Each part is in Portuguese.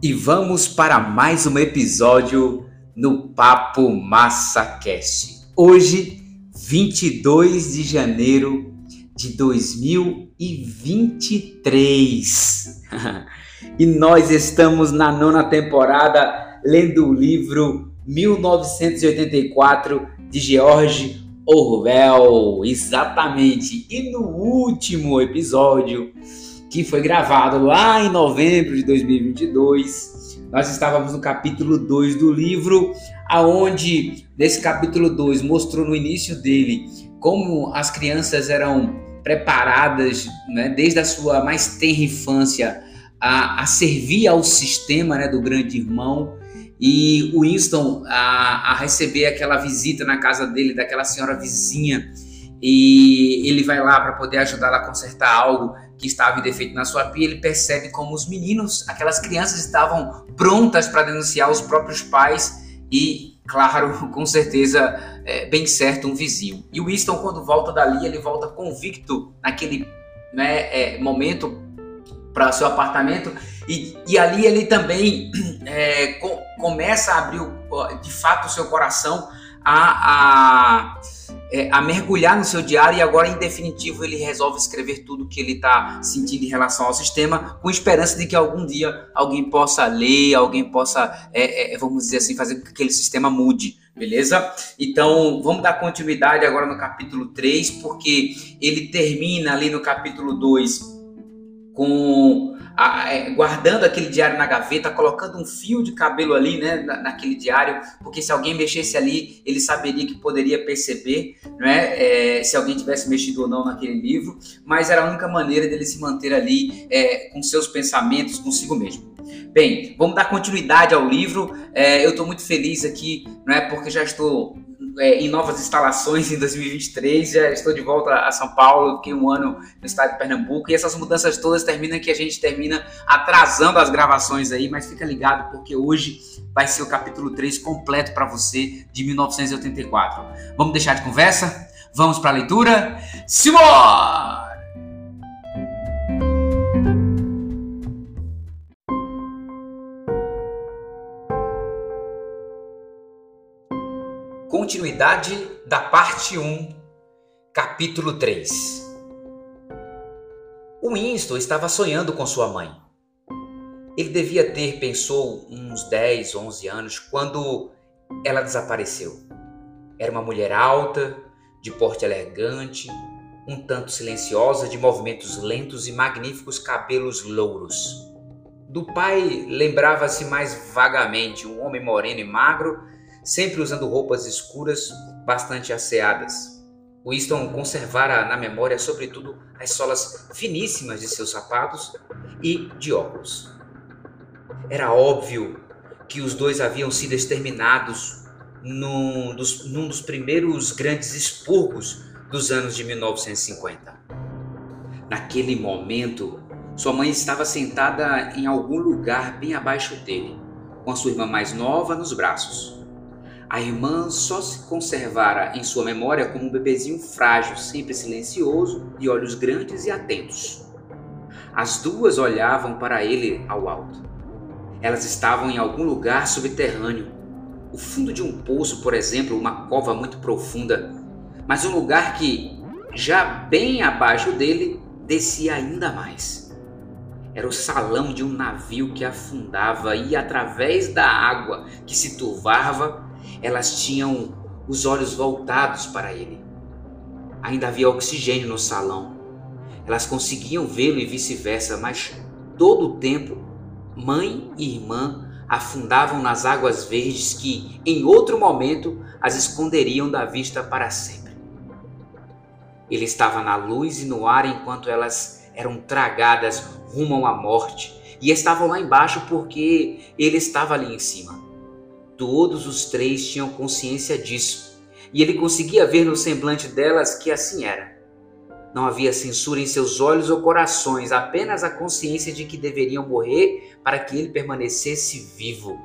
E vamos para mais um episódio no Papo Massa Cast. Hoje, 22 de janeiro de 2023. e nós estamos na nona temporada lendo o livro 1984 de George Orwell. Exatamente. E no último episódio, que foi gravado lá em novembro de 2022, nós estávamos no capítulo 2 do livro, aonde nesse capítulo 2 mostrou no início dele como as crianças eram preparadas, né, desde a sua mais tenra infância, a, a servir ao sistema né, do grande irmão. E o Winston a, a, receber aquela visita na casa dele daquela senhora vizinha e ele vai lá para poder ajudá-la a consertar algo que estava em defeito na sua pia, ele percebe como os meninos, aquelas crianças estavam prontas para denunciar os próprios pais e, claro, com certeza, é, bem certo, um vizinho. E o Winston, quando volta dali, ele volta convicto naquele né, é, momento para seu apartamento e, e, ali ele também é, com, começa a abrir de fato o seu coração a, a é, a mergulhar no seu diário e agora, em definitivo, ele resolve escrever tudo que ele está sentindo em relação ao sistema, com esperança de que algum dia alguém possa ler, alguém possa, é, é, vamos dizer assim, fazer com que aquele sistema mude. Beleza? Então, vamos dar continuidade agora no capítulo 3, porque ele termina ali no capítulo 2 com guardando aquele diário na gaveta, colocando um fio de cabelo ali, né, na, naquele diário, porque se alguém mexesse ali, ele saberia que poderia perceber, né, é, se alguém tivesse mexido ou não naquele livro, mas era a única maneira dele se manter ali é, com seus pensamentos consigo mesmo. Bem, vamos dar continuidade ao livro. É, eu estou muito feliz aqui, não é, porque já estou é, em novas instalações em 2023. Já estou de volta a São Paulo, fiquei um ano no estado de Pernambuco e essas mudanças todas terminam que a gente termina atrasando as gravações aí, mas fica ligado porque hoje vai ser o capítulo 3 completo para você de 1984. Vamos deixar de conversa? Vamos para a leitura? Simone! Continuidade da parte 1, capítulo 3. O Winston estava sonhando com sua mãe. Ele devia ter, pensou, uns 10, 11 anos quando ela desapareceu. Era uma mulher alta, de porte elegante, um tanto silenciosa, de movimentos lentos e magníficos cabelos louros. Do pai lembrava-se mais vagamente um homem moreno e magro sempre usando roupas escuras bastante asseadas. Winston conservara na memória, sobretudo, as solas finíssimas de seus sapatos e de óculos. Era óbvio que os dois haviam sido exterminados num dos, num dos primeiros grandes expurgos dos anos de 1950. Naquele momento, sua mãe estava sentada em algum lugar bem abaixo dele, com a sua irmã mais nova nos braços. A irmã só se conservara em sua memória como um bebezinho frágil, sempre silencioso, de olhos grandes e atentos. As duas olhavam para ele ao alto. Elas estavam em algum lugar subterrâneo. O fundo de um poço, por exemplo, uma cova muito profunda, mas um lugar que, já bem abaixo dele, descia ainda mais. Era o salão de um navio que afundava e, através da água que se turvava, elas tinham os olhos voltados para ele. Ainda havia oxigênio no salão. Elas conseguiam vê-lo e vice-versa, mas todo o tempo, mãe e irmã afundavam nas águas verdes que, em outro momento, as esconderiam da vista para sempre. Ele estava na luz e no ar enquanto elas eram tragadas rumo à morte, e estavam lá embaixo porque ele estava ali em cima. Todos os três tinham consciência disso, e ele conseguia ver no semblante delas que assim era. Não havia censura em seus olhos ou corações, apenas a consciência de que deveriam morrer para que ele permanecesse vivo,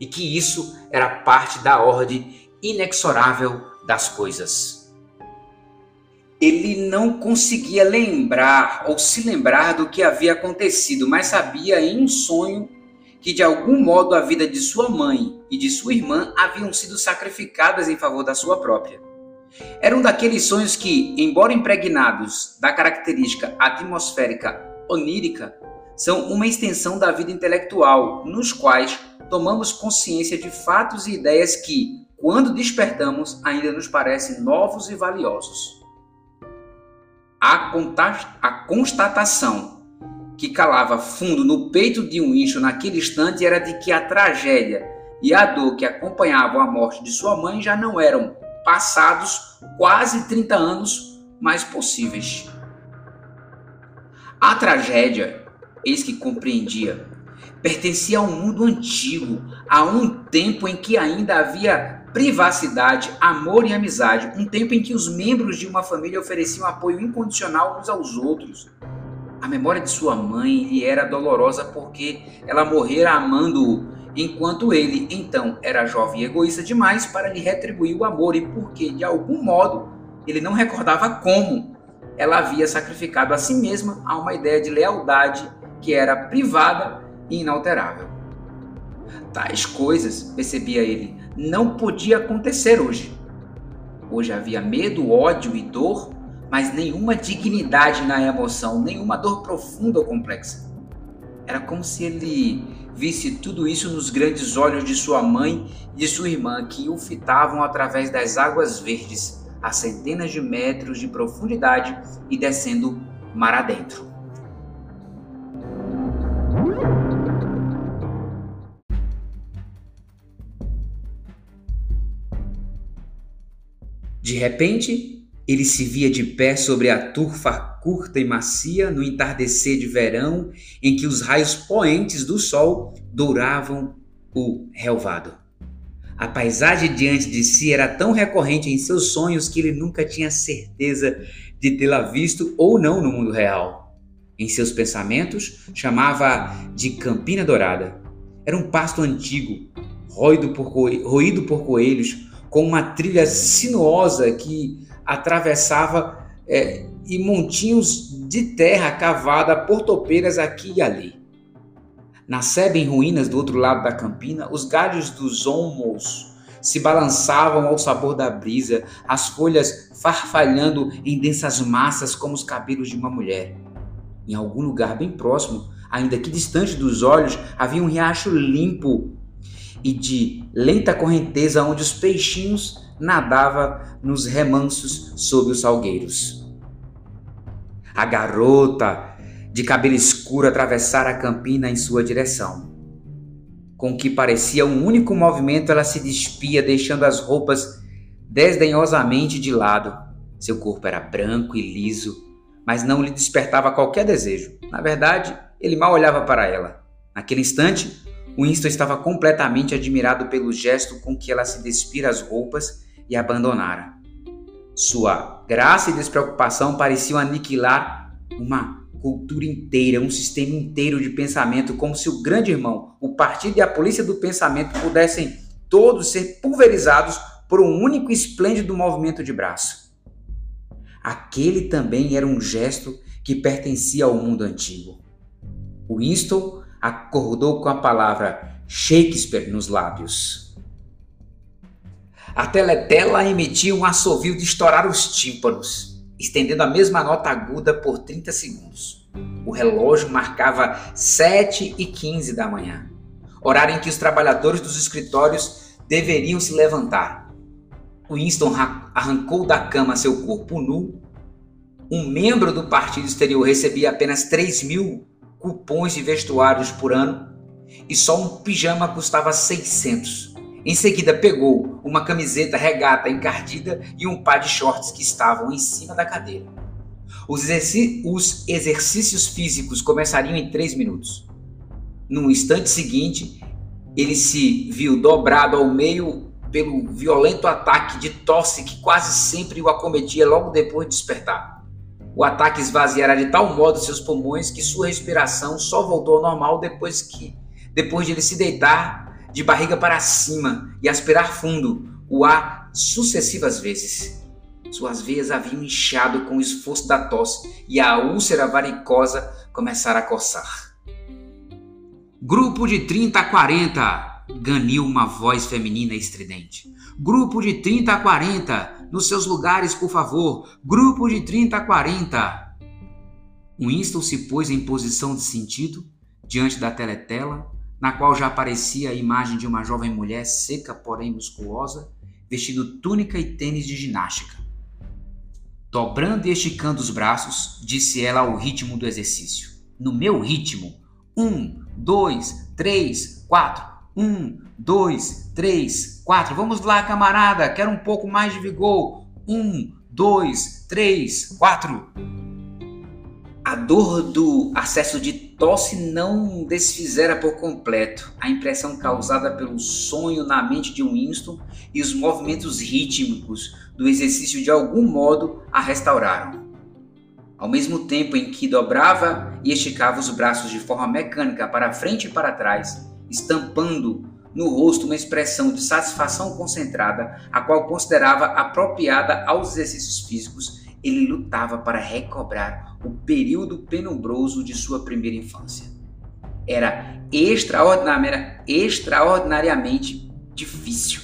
e que isso era parte da ordem inexorável das coisas. Ele não conseguia lembrar ou se lembrar do que havia acontecido, mas sabia em um sonho que de algum modo a vida de sua mãe e de sua irmã haviam sido sacrificadas em favor da sua própria. Era um daqueles sonhos que, embora impregnados da característica atmosférica onírica, são uma extensão da vida intelectual, nos quais tomamos consciência de fatos e ideias que, quando despertamos, ainda nos parecem novos e valiosos. A, a constatação que calava fundo no peito de um incho naquele instante era de que a tragédia e a dor que acompanhavam a morte de sua mãe já não eram passados quase 30 anos mais possíveis. A tragédia, eis que compreendia, pertencia a um mundo antigo, a um tempo em que ainda havia privacidade, amor e amizade, um tempo em que os membros de uma família ofereciam apoio incondicional uns aos outros, a memória de sua mãe lhe era dolorosa porque ela morrera amando-o, enquanto ele, então, era jovem e egoísta demais para lhe retribuir o amor e porque, de algum modo, ele não recordava como ela havia sacrificado a si mesma a uma ideia de lealdade que era privada e inalterável. Tais coisas, percebia ele, não podia acontecer hoje. Hoje havia medo, ódio e dor mas nenhuma dignidade na emoção, nenhuma dor profunda ou complexa. Era como se ele visse tudo isso nos grandes olhos de sua mãe e de sua irmã, que o fitavam através das águas verdes, a centenas de metros de profundidade e descendo mar adentro. De repente, ele se via de pé sobre a turfa curta e macia no entardecer de verão, em que os raios poentes do sol douravam o relvado. A paisagem diante de si era tão recorrente em seus sonhos que ele nunca tinha certeza de tê-la visto ou não no mundo real. Em seus pensamentos, chamava de Campina Dourada. Era um pasto antigo, roído por, coelhos, com uma trilha sinuosa que atravessava é, e montinhos de terra cavada por topeiras aqui e ali. Na sebe em ruínas do outro lado da campina, os galhos dos olmos se balançavam ao sabor da brisa, as folhas farfalhando em densas massas como os cabelos de uma mulher. Em algum lugar bem próximo, ainda que distante dos olhos, havia um riacho limpo e de lenta correnteza onde os peixinhos nadava nos remansos sob os salgueiros. A garota de cabelo escuro atravessara a campina em sua direção. Com que parecia um único movimento, ela se despia, deixando as roupas desdenhosamente de lado. Seu corpo era branco e liso, mas não lhe despertava qualquer desejo. Na verdade, ele mal olhava para ela. Naquele instante, Winston estava completamente admirado pelo gesto com que ela se despira as roupas e abandonara. Sua graça e despreocupação pareciam aniquilar uma cultura inteira, um sistema inteiro de pensamento, como se o grande irmão, o partido e a polícia do pensamento pudessem todos ser pulverizados por um único esplêndido movimento de braço. Aquele também era um gesto que pertencia ao mundo antigo. Winston acordou com a palavra Shakespeare nos lábios. A teletela emitia um assovio de estourar os tímpanos, estendendo a mesma nota aguda por 30 segundos. O relógio marcava 7 e 15 da manhã, horário em que os trabalhadores dos escritórios deveriam se levantar. Winston arrancou da cama seu corpo nu. Um membro do partido exterior recebia apenas 3 mil cupons de vestuários por ano e só um pijama custava 600. Em seguida, pegou uma camiseta regata encardida e um par de shorts que estavam em cima da cadeira. Os, os exercícios físicos começariam em três minutos. No instante seguinte, ele se viu dobrado ao meio pelo violento ataque de tosse que quase sempre o acometia logo depois de despertar. O ataque esvaziara de tal modo seus pulmões que sua respiração só voltou ao normal depois que, depois de ele se deitar de barriga para cima e aspirar fundo o ar sucessivas vezes. Suas veias haviam inchado com o esforço da tosse e a úlcera varicosa começara a coçar. Grupo de 30 a 40, ganiu uma voz feminina estridente. Grupo de 30 a 40, nos seus lugares, por favor. Grupo de 30 a 40. Winston se pôs em posição de sentido diante da teletela, na qual já aparecia a imagem de uma jovem mulher seca, porém musculosa, vestindo túnica e tênis de ginástica. Dobrando e esticando os braços, disse ela ao ritmo do exercício. No meu ritmo. Um, dois, três, quatro. Um, dois, três, quatro. Vamos lá, camarada. Quero um pouco mais de vigor. Um, dois, três, quatro. A dor do acesso de tosse não desfizera por completo a impressão causada pelo sonho na mente de Winston e os movimentos rítmicos do exercício de algum modo a restauraram. Ao mesmo tempo em que dobrava e esticava os braços de forma mecânica para frente e para trás, estampando no rosto uma expressão de satisfação concentrada, a qual considerava apropriada aos exercícios físicos, ele lutava para recobrar o período penumbroso de sua primeira infância. Era extraordinariamente difícil.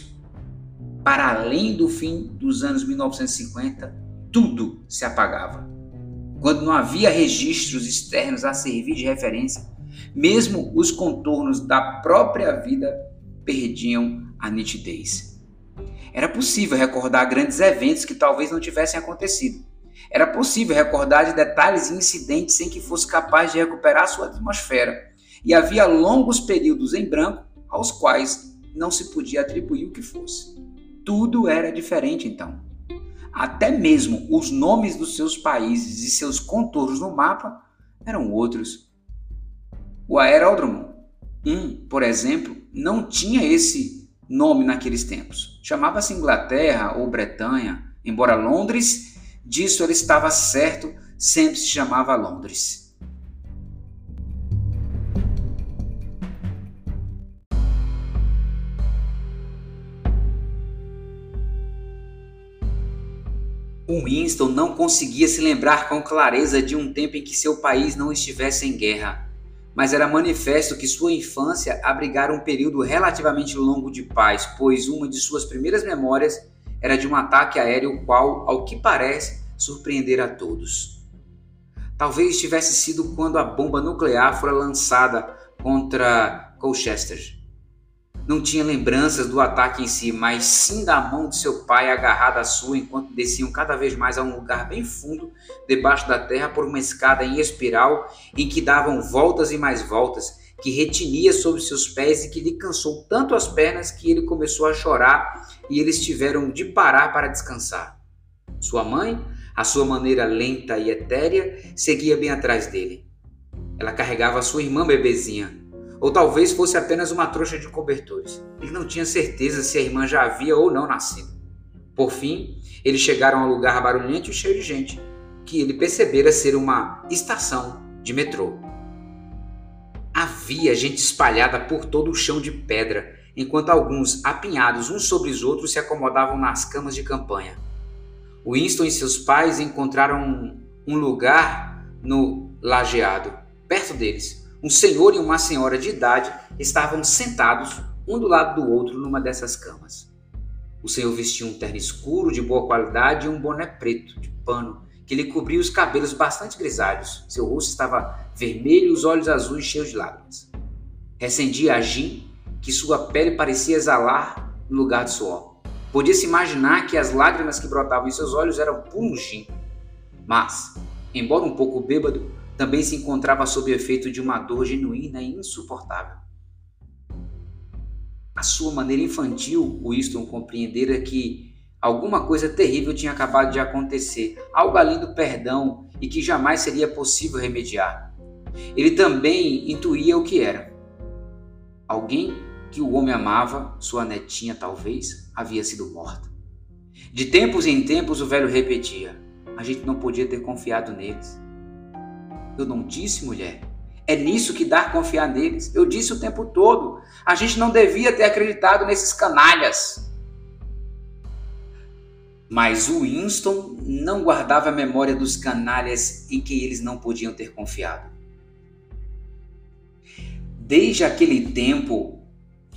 Para além do fim dos anos 1950, tudo se apagava. Quando não havia registros externos a servir de referência, mesmo os contornos da própria vida perdiam a nitidez. Era possível recordar grandes eventos que talvez não tivessem acontecido. Era possível recordar de detalhes e incidentes sem que fosse capaz de recuperar sua atmosfera. E havia longos períodos em branco aos quais não se podia atribuir o que fosse. Tudo era diferente então. Até mesmo os nomes dos seus países e seus contornos no mapa eram outros. O aeródromo, um, por exemplo, não tinha esse nome naqueles tempos. Chamava-se Inglaterra ou Bretanha, embora Londres, disso ele estava certo, sempre se chamava Londres. O Winston não conseguia se lembrar com clareza de um tempo em que seu país não estivesse em guerra, mas era manifesto que sua infância abrigara um período relativamente longo de paz, pois uma de suas primeiras memórias era de um ataque aéreo qual, ao que parece, surpreendera a todos. Talvez tivesse sido quando a bomba nuclear fora lançada contra Colchester não tinha lembranças do ataque em si, mas sim da mão de seu pai agarrada à sua enquanto desciam cada vez mais a um lugar bem fundo debaixo da terra por uma escada em espiral em que davam voltas e mais voltas, que retinia sobre seus pés e que lhe cansou tanto as pernas que ele começou a chorar e eles tiveram de parar para descansar. Sua mãe, à sua maneira lenta e etérea, seguia bem atrás dele. Ela carregava sua irmã bebezinha, ou talvez fosse apenas uma trouxa de cobertores. Ele não tinha certeza se a irmã já havia ou não nascido. Por fim, eles chegaram a um lugar barulhento e cheio de gente, que ele percebera ser uma estação de metrô. Havia gente espalhada por todo o chão de pedra, enquanto alguns, apinhados uns sobre os outros, se acomodavam nas camas de campanha. Winston e seus pais encontraram um lugar no lajeado, perto deles, um senhor e uma senhora de idade estavam sentados um do lado do outro numa dessas camas. O senhor vestia um terno escuro de boa qualidade e um boné preto de pano que lhe cobria os cabelos bastante grisalhos. Seu rosto estava vermelho e os olhos azuis cheios de lágrimas. Recendia a gin que sua pele parecia exalar no lugar de suor. Podia-se imaginar que as lágrimas que brotavam em seus olhos eram puro gin. Mas, embora um pouco bêbado, também se encontrava sob efeito de uma dor genuína e insuportável. A sua maneira infantil, Winston compreendera que alguma coisa terrível tinha acabado de acontecer, algo além do perdão e que jamais seria possível remediar. Ele também intuía o que era. Alguém que o homem amava, sua netinha talvez, havia sido morta. De tempos em tempos o velho repetia: a gente não podia ter confiado neles. Eu não disse, mulher. É nisso que dá confiar neles. Eu disse o tempo todo. A gente não devia ter acreditado nesses canalhas. Mas o Winston não guardava a memória dos canalhas em que eles não podiam ter confiado. Desde aquele tempo,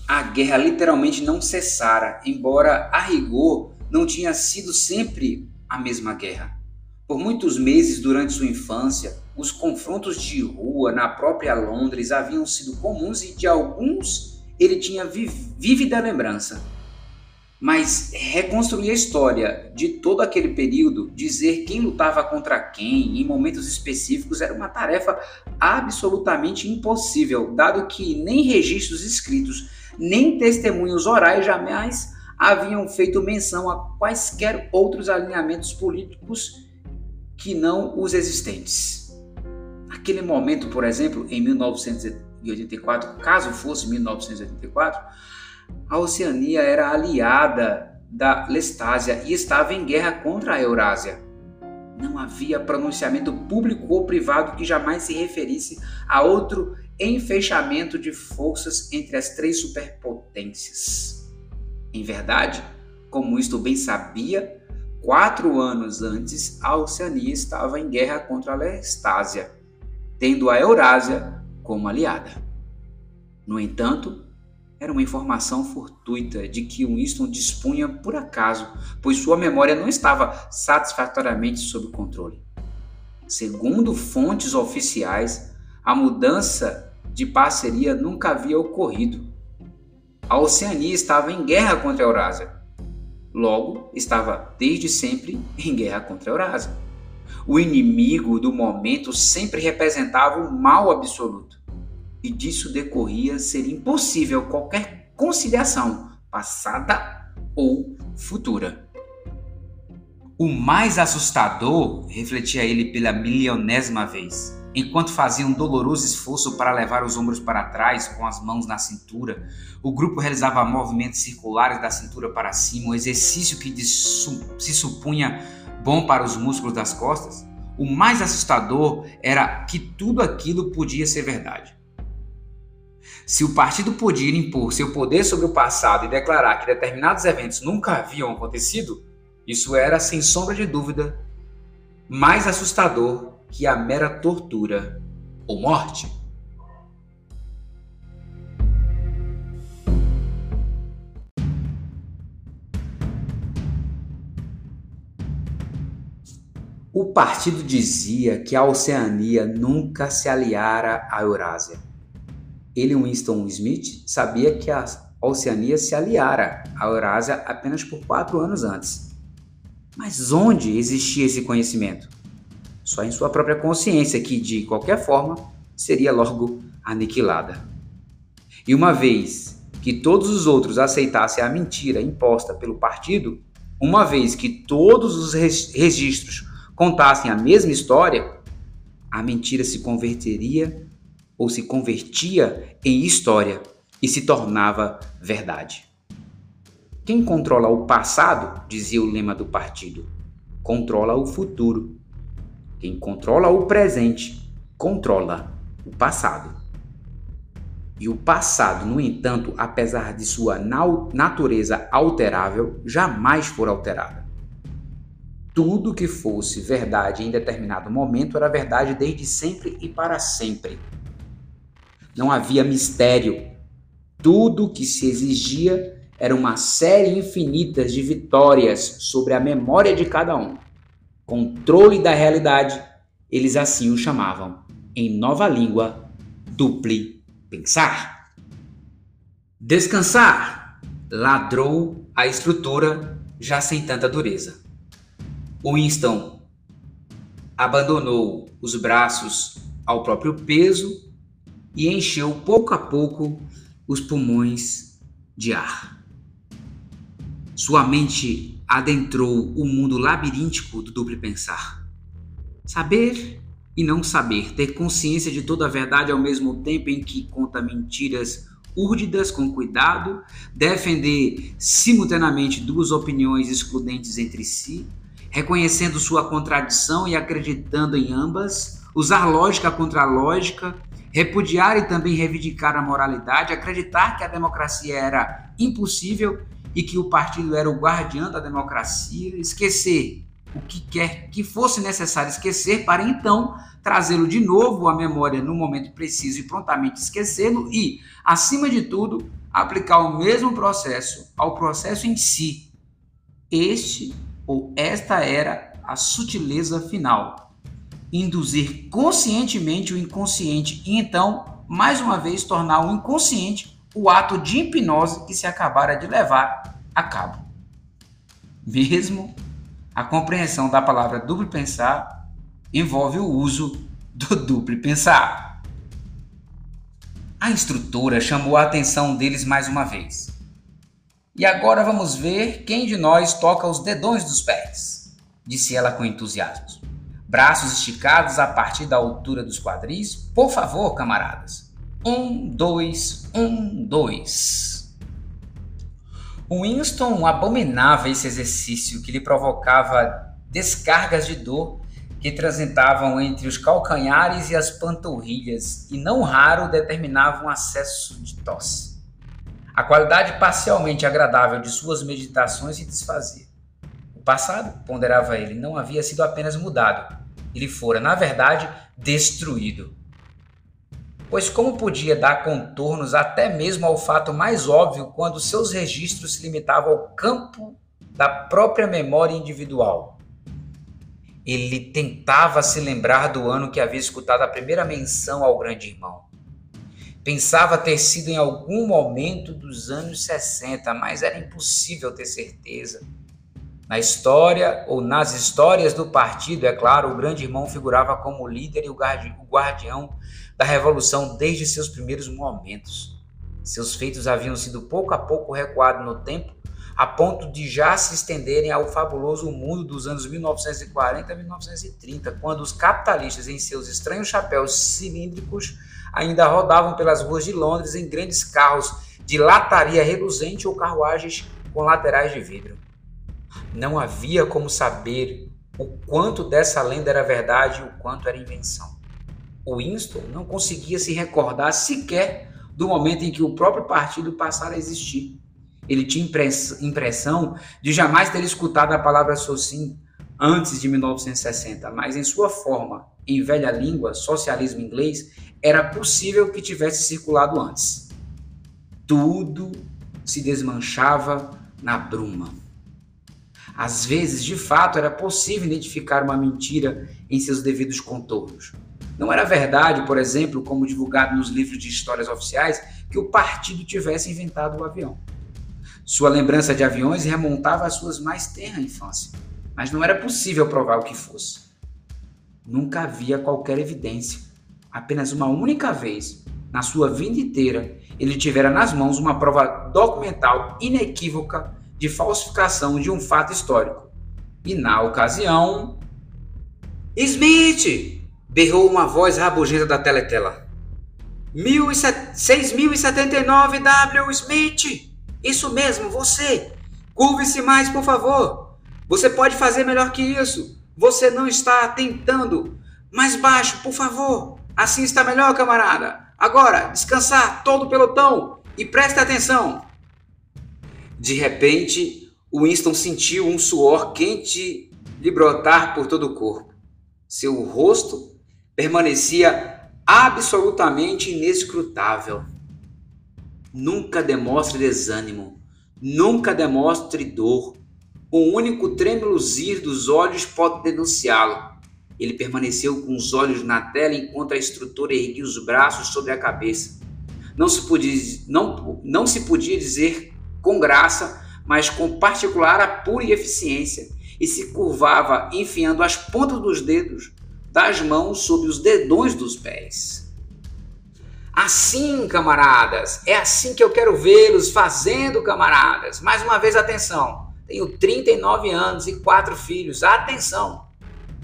a guerra literalmente não cessara, embora a rigor não tinha sido sempre a mesma guerra. Por muitos meses durante sua infância, os confrontos de rua na própria Londres haviam sido comuns e de alguns ele tinha vívida lembrança. Mas reconstruir a história de todo aquele período, dizer quem lutava contra quem em momentos específicos era uma tarefa absolutamente impossível, dado que nem registros escritos, nem testemunhos orais jamais haviam feito menção a quaisquer outros alinhamentos políticos que não os existentes. Naquele momento, por exemplo, em 1984, caso fosse 1984, a Oceania era aliada da Lestásia e estava em guerra contra a Eurásia. Não havia pronunciamento público ou privado que jamais se referisse a outro enfechamento de forças entre as três superpotências. Em verdade, como isto bem sabia, Quatro anos antes, a Oceania estava em guerra contra a Lestásia, tendo a Eurásia como aliada. No entanto, era uma informação fortuita de que Winston dispunha por acaso, pois sua memória não estava satisfatoriamente sob controle. Segundo fontes oficiais, a mudança de parceria nunca havia ocorrido. A Oceania estava em guerra contra a Eurásia Logo, estava desde sempre em guerra contra a Eurásia. O inimigo do momento sempre representava o mal absoluto, e disso decorria ser impossível qualquer conciliação, passada ou futura. O mais assustador, refletia ele pela milionésima vez, Enquanto fazia um doloroso esforço para levar os ombros para trás, com as mãos na cintura, o grupo realizava movimentos circulares da cintura para cima, um exercício que se supunha bom para os músculos das costas. O mais assustador era que tudo aquilo podia ser verdade. Se o partido podia impor seu poder sobre o passado e declarar que determinados eventos nunca haviam acontecido, isso era, sem sombra de dúvida, mais assustador que a mera tortura ou morte. O partido dizia que a Oceania nunca se aliara à Eurásia. Ele, Winston Smith, sabia que a Oceania se aliara à Eurásia apenas por quatro anos antes. Mas onde existia esse conhecimento? só em sua própria consciência, que de qualquer forma seria logo aniquilada. E uma vez que todos os outros aceitassem a mentira imposta pelo partido, uma vez que todos os registros contassem a mesma história, a mentira se converteria ou se convertia em história e se tornava verdade. Quem controla o passado, dizia o lema do partido, controla o futuro. Quem controla o presente controla o passado. E o passado, no entanto, apesar de sua natureza alterável, jamais for alterado. Tudo que fosse verdade em determinado momento era verdade desde sempre e para sempre. Não havia mistério. Tudo que se exigia era uma série infinita de vitórias sobre a memória de cada um controle da realidade, eles assim o chamavam, em nova língua, duple pensar. Descansar ladrou a estrutura já sem tanta dureza. Winston abandonou os braços ao próprio peso e encheu pouco a pouco os pulmões de ar. Sua mente adentrou o mundo labiríntico do duplo pensar. Saber e não saber, ter consciência de toda a verdade ao mesmo tempo em que conta mentiras úrdidas com cuidado, defender simultaneamente duas opiniões excludentes entre si, reconhecendo sua contradição e acreditando em ambas, usar lógica contra lógica, repudiar e também reivindicar a moralidade, acreditar que a democracia era impossível e que o partido era o guardião da democracia, esquecer o que quer que fosse necessário esquecer, para então trazê-lo de novo à memória no momento preciso e prontamente esquecê-lo e, acima de tudo, aplicar o mesmo processo ao processo em si. Este ou esta era a sutileza final. Induzir conscientemente o inconsciente e então, mais uma vez, tornar o inconsciente o ato de hipnose que se acabara de levar a cabo. Mesmo a compreensão da palavra duplo pensar envolve o uso do duplo pensar. A instrutora chamou a atenção deles mais uma vez. E agora vamos ver quem de nós toca os dedões dos pés, disse ela com entusiasmo. Braços esticados a partir da altura dos quadris, por favor, camaradas. Um, dois, um, dois. Winston abominava esse exercício que lhe provocava descargas de dor que transitavam entre os calcanhares e as panturrilhas e não raro determinavam um acesso de tosse. A qualidade parcialmente agradável de suas meditações se desfazia. O passado, ponderava ele, não havia sido apenas mudado, ele fora, na verdade, destruído pois como podia dar contornos até mesmo ao fato mais óbvio quando seus registros se limitavam ao campo da própria memória individual? Ele tentava se lembrar do ano que havia escutado a primeira menção ao grande irmão. Pensava ter sido em algum momento dos anos 60, mas era impossível ter certeza. Na história ou nas histórias do partido, é claro, o grande irmão figurava como líder e o guardião da revolução desde seus primeiros momentos. Seus feitos haviam sido pouco a pouco recuados no tempo, a ponto de já se estenderem ao fabuloso mundo dos anos 1940 a 1930, quando os capitalistas, em seus estranhos chapéus cilíndricos, ainda rodavam pelas ruas de Londres em grandes carros de lataria reluzente ou carruagens com laterais de vidro. Não havia como saber o quanto dessa lenda era verdade e o quanto era invenção. Winston não conseguia se recordar sequer do momento em que o próprio partido passara a existir. Ele tinha impressão de jamais ter escutado a palavra socin antes de 1960, mas em sua forma, em velha língua, socialismo inglês, era possível que tivesse circulado antes. Tudo se desmanchava na bruma. Às vezes, de fato, era possível identificar uma mentira em seus devidos contornos. Não era verdade, por exemplo, como divulgado nos livros de histórias oficiais, que o partido tivesse inventado o avião. Sua lembrança de aviões remontava às suas mais tenra infância, mas não era possível provar o que fosse. Nunca havia qualquer evidência. Apenas uma única vez, na sua vida inteira, ele tivera nas mãos uma prova documental inequívoca de falsificação de um fato histórico. E na ocasião. Smith! berrou uma voz rabugenta da teletela. 6079 W. Smith! Isso mesmo, você! Curve-se mais, por favor! Você pode fazer melhor que isso! Você não está tentando! Mais baixo, por favor! Assim está melhor, camarada! Agora, descansar todo o pelotão e preste atenção! De repente, Winston sentiu um suor quente lhe brotar por todo o corpo. Seu rosto permanecia absolutamente inescrutável. Nunca demonstre desânimo, nunca demonstre dor. O único tremuluzir dos olhos pode denunciá-lo. Ele permaneceu com os olhos na tela enquanto a instrutora erguia os braços sobre a cabeça. Não se podia, não, não se podia dizer com graça, mas com particular apuro e eficiência, e se curvava enfiando as pontas dos dedos das mãos sobre os dedões dos pés. Assim, camaradas, é assim que eu quero vê-los fazendo, camaradas. Mais uma vez, atenção. Tenho 39 anos e quatro filhos. Atenção!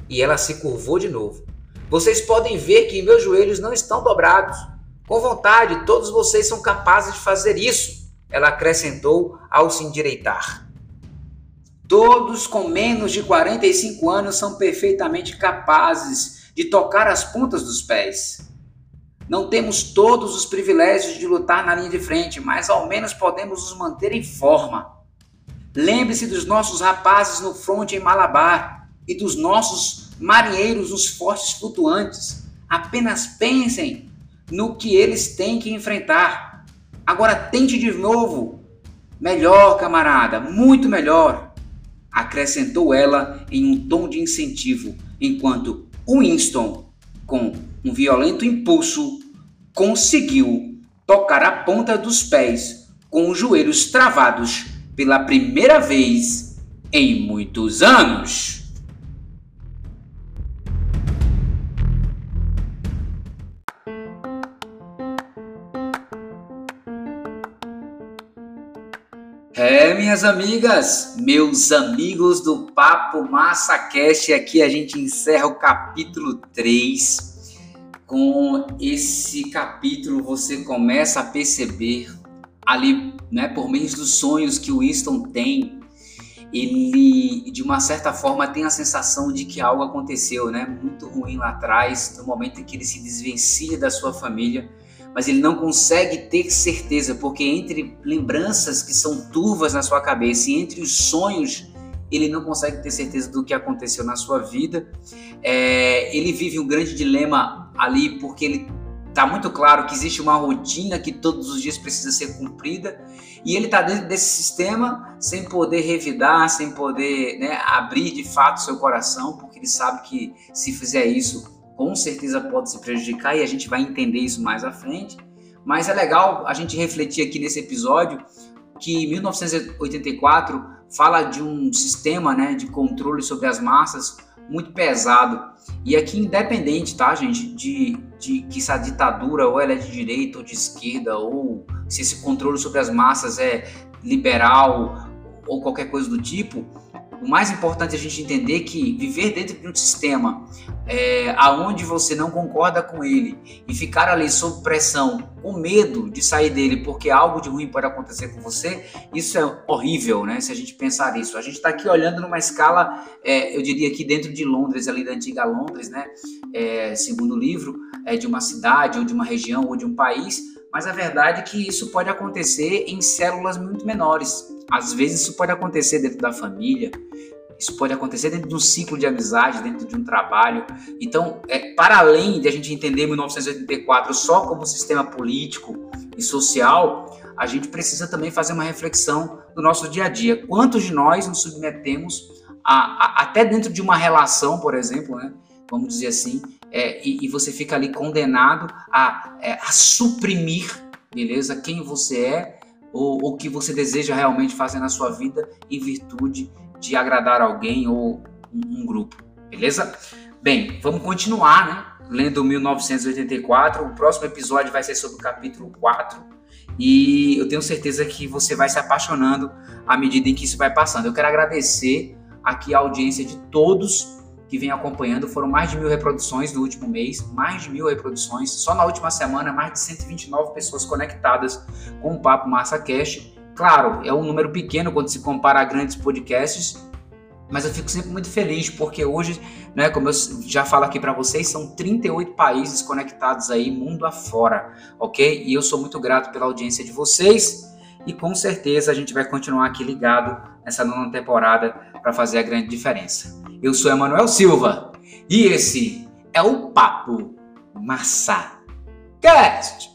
E ela se curvou de novo. Vocês podem ver que meus joelhos não estão dobrados. Com vontade, todos vocês são capazes de fazer isso. Ela acrescentou ao se endireitar. Todos com menos de 45 anos são perfeitamente capazes de tocar as pontas dos pés. Não temos todos os privilégios de lutar na linha de frente, mas ao menos podemos nos manter em forma. Lembre-se dos nossos rapazes no fronte em Malabar. E dos nossos marinheiros, os fortes flutuantes. Apenas pensem no que eles têm que enfrentar. Agora tente de novo. Melhor, camarada, muito melhor. Acrescentou ela em um tom de incentivo, enquanto Winston, com um violento impulso, conseguiu tocar a ponta dos pés com os joelhos travados pela primeira vez em muitos anos. Minhas amigas, meus amigos do Papo Massa Cast, aqui a gente encerra o capítulo 3. Com esse capítulo você começa a perceber ali, né, por meio dos sonhos que o Winston tem, ele de uma certa forma tem a sensação de que algo aconteceu, né, muito ruim lá atrás, no momento em que ele se desvencilha da sua família mas ele não consegue ter certeza, porque entre lembranças que são turvas na sua cabeça e entre os sonhos, ele não consegue ter certeza do que aconteceu na sua vida. É, ele vive um grande dilema ali, porque ele está muito claro que existe uma rotina que todos os dias precisa ser cumprida e ele está dentro desse sistema sem poder revidar, sem poder né, abrir de fato seu coração, porque ele sabe que se fizer isso com certeza pode se prejudicar e a gente vai entender isso mais à frente. Mas é legal a gente refletir aqui nesse episódio que 1984 fala de um sistema né, de controle sobre as massas muito pesado. E aqui, independente, tá, gente, de, de que essa ditadura ou ela é de direita ou de esquerda, ou se esse controle sobre as massas é liberal ou qualquer coisa do tipo, o mais importante é a gente entender que viver dentro de um sistema é, aonde você não concorda com ele e ficar ali sob pressão, com medo de sair dele porque algo de ruim pode acontecer com você, isso é horrível, né? Se a gente pensar isso. A gente está aqui olhando numa escala, é, eu diria aqui dentro de Londres, ali da antiga Londres, né? É, segundo o livro, é de uma cidade ou de uma região ou de um país, mas a verdade é que isso pode acontecer em células muito menores. Às vezes isso pode acontecer dentro da família, isso pode acontecer dentro de um ciclo de amizade, dentro de um trabalho. Então, é, para além de a gente entender 1984 só como sistema político e social, a gente precisa também fazer uma reflexão do nosso dia a dia. Quantos de nós nos submetemos a, a, até dentro de uma relação, por exemplo, né? vamos dizer assim, é, e, e, você fica ali condenado a, é, a suprimir, beleza, quem você é ou o que você deseja realmente fazer na sua vida em virtude de agradar alguém ou um, grupo, beleza? Bem, vamos continuar, né? Lendo 1984. O próximo episódio vai ser sobre o capítulo 4. E eu tenho certeza que você vai se apaixonando à medida em que isso vai passando. Eu quero agradecer aqui a audiência de todos que vem acompanhando. Foram mais de mil reproduções no último mês, mais de mil reproduções. Só na última semana, mais de 129 pessoas conectadas com o Papo Massa Cash. Claro, é um número pequeno quando se compara a grandes podcasts, mas eu fico sempre muito feliz porque hoje, né, como eu já falo aqui para vocês, são 38 países conectados aí mundo afora, ok? E eu sou muito grato pela audiência de vocês e com certeza a gente vai continuar aqui ligado nessa nona temporada para fazer a grande diferença. Eu sou Emanuel Silva e esse é o Papo Massa Cast.